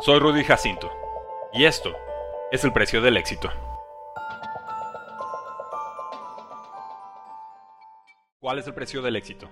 Soy Rudy Jacinto y esto es el precio del éxito. ¿Cuál es el precio del éxito?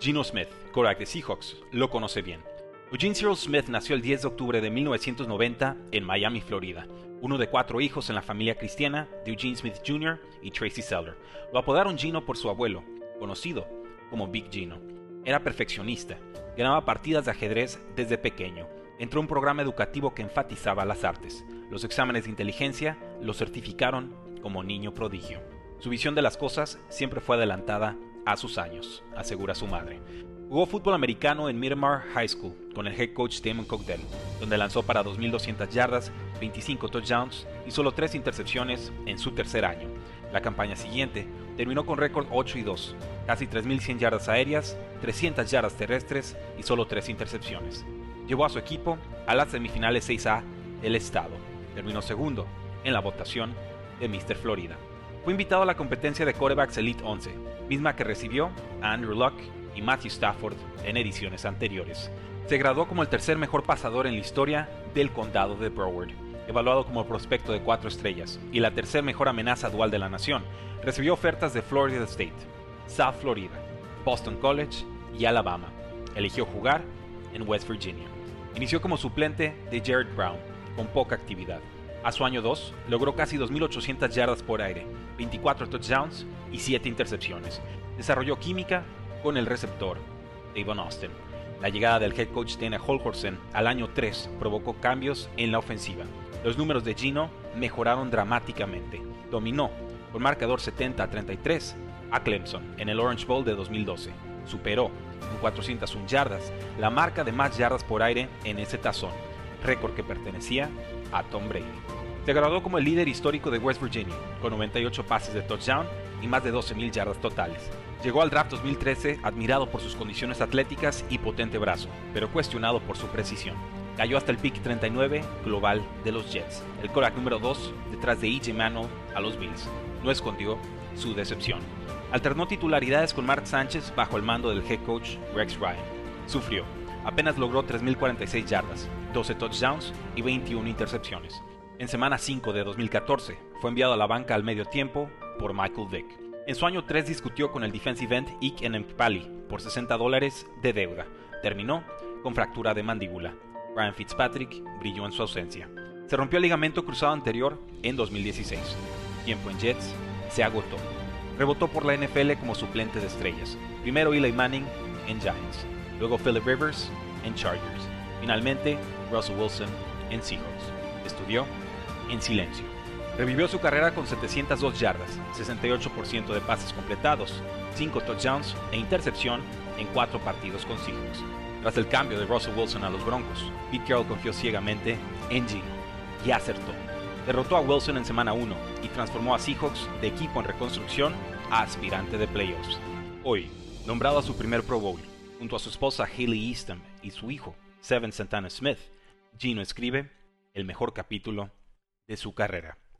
Gino Smith, quarterback de Seahawks, lo conoce bien. Eugene Cyril Smith nació el 10 de octubre de 1990 en Miami, Florida, uno de cuatro hijos en la familia cristiana de Eugene Smith Jr. y Tracy Seller. Lo apodaron Gino por su abuelo, conocido como Big Gino. Era perfeccionista, ganaba partidas de ajedrez desde pequeño entró un programa educativo que enfatizaba las artes. Los exámenes de inteligencia lo certificaron como niño prodigio. Su visión de las cosas siempre fue adelantada a sus años, asegura su madre. Jugó fútbol americano en Miramar High School con el head coach Damon Cogdell, donde lanzó para 2.200 yardas, 25 touchdowns y solo 3 intercepciones en su tercer año. La campaña siguiente terminó con récord 8 y 2, casi 3.100 yardas aéreas, 300 yardas terrestres y solo 3 intercepciones llevó a su equipo a las semifinales 6A del estado. Terminó segundo en la votación de Mr. Florida. Fue invitado a la competencia de Quarterbacks Elite 11, misma que recibió a Andrew Luck y Matthew Stafford en ediciones anteriores. Se graduó como el tercer mejor pasador en la historia del condado de Broward, evaluado como prospecto de cuatro estrellas y la tercer mejor amenaza dual de la nación. Recibió ofertas de Florida State, South Florida, Boston College y Alabama. Eligió jugar en West Virginia. Inició como suplente de Jared Brown, con poca actividad. A su año 2, logró casi 2.800 yardas por aire, 24 touchdowns y 7 intercepciones. Desarrolló química con el receptor, Davon Austin. La llegada del head coach Dana Holgorsen al año 3 provocó cambios en la ofensiva. Los números de Gino mejoraron dramáticamente. Dominó, con marcador 70 a 33, a Clemson en el Orange Bowl de 2012. Superó con 401 yardas, la marca de más yardas por aire en ese tazón, récord que pertenecía a Tom Brady. Se graduó como el líder histórico de West Virginia, con 98 pases de touchdown y más de 12.000 yardas totales. Llegó al draft 2013 admirado por sus condiciones atléticas y potente brazo, pero cuestionado por su precisión. Cayó hasta el pick 39 global de los Jets, el Korak número 2 detrás de E.J. Manuel a los Bills. No escondió su decepción. Alternó titularidades con Mark Sánchez bajo el mando del head coach Rex Ryan. Sufrió. Apenas logró 3.046 yardas, 12 touchdowns y 21 intercepciones. En semana 5 de 2014 fue enviado a la banca al medio tiempo por Michael Vick. En su año 3 discutió con el defensive end Ike Enempali por 60 dólares de deuda. Terminó con fractura de mandíbula. Ryan Fitzpatrick brilló en su ausencia. Se rompió el ligamento cruzado anterior en 2016. Tiempo en Jets se agotó rebotó por la NFL como suplente de estrellas. Primero Eli Manning en Giants, luego Philip Rivers en Chargers, finalmente Russell Wilson en Seahawks. Estudió en silencio. Revivió su carrera con 702 yardas, 68% de pases completados, 5 touchdowns e intercepción en 4 partidos con Seahawks. Tras el cambio de Russell Wilson a los Broncos, Pete Carroll confió ciegamente en Gino y acertó. Derrotó a Wilson en semana 1 y transformó a Seahawks de equipo en reconstrucción aspirante de playoffs. Hoy, nombrado a su primer Pro Bowl, junto a su esposa Haley Easton y su hijo, Seven Santana Smith, Gino escribe el mejor capítulo de su carrera.